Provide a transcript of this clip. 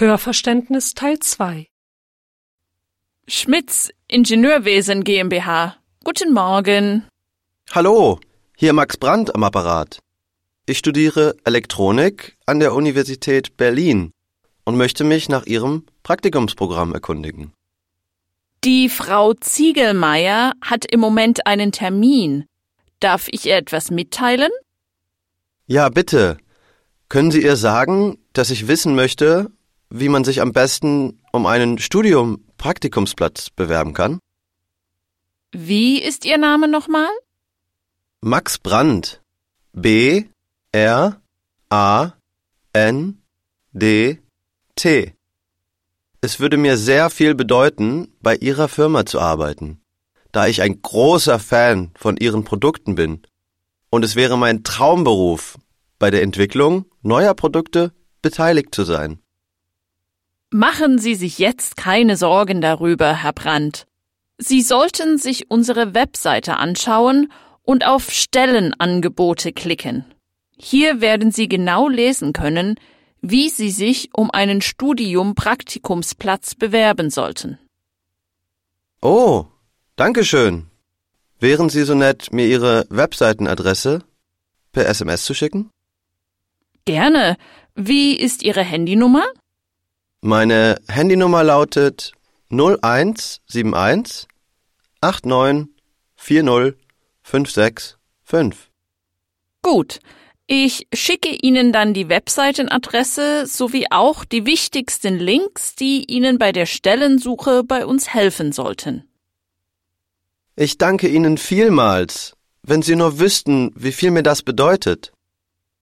Hörverständnis Teil 2 Schmitz Ingenieurwesen GmbH. Guten Morgen. Hallo, hier Max Brandt am Apparat. Ich studiere Elektronik an der Universität Berlin und möchte mich nach Ihrem Praktikumsprogramm erkundigen. Die Frau Ziegelmeier hat im Moment einen Termin. Darf ich ihr etwas mitteilen? Ja, bitte. Können Sie ihr sagen, dass ich wissen möchte, wie man sich am besten um einen Studium-Praktikumsplatz bewerben kann? Wie ist Ihr Name nochmal? Max Brandt. B R A N D T. Es würde mir sehr viel bedeuten, bei Ihrer Firma zu arbeiten, da ich ein großer Fan von Ihren Produkten bin. Und es wäre mein Traumberuf, bei der Entwicklung neuer Produkte beteiligt zu sein. Machen Sie sich jetzt keine Sorgen darüber, Herr Brandt. Sie sollten sich unsere Webseite anschauen und auf Stellenangebote klicken. Hier werden Sie genau lesen können, wie Sie sich um einen Studium-Praktikumsplatz bewerben sollten. Oh, danke schön. Wären Sie so nett, mir Ihre Webseitenadresse per SMS zu schicken? Gerne. Wie ist Ihre Handynummer? Meine Handynummer lautet 0171 89 40 565. Gut. Ich schicke Ihnen dann die Webseitenadresse sowie auch die wichtigsten Links, die Ihnen bei der Stellensuche bei uns helfen sollten. Ich danke Ihnen vielmals. Wenn Sie nur wüssten, wie viel mir das bedeutet.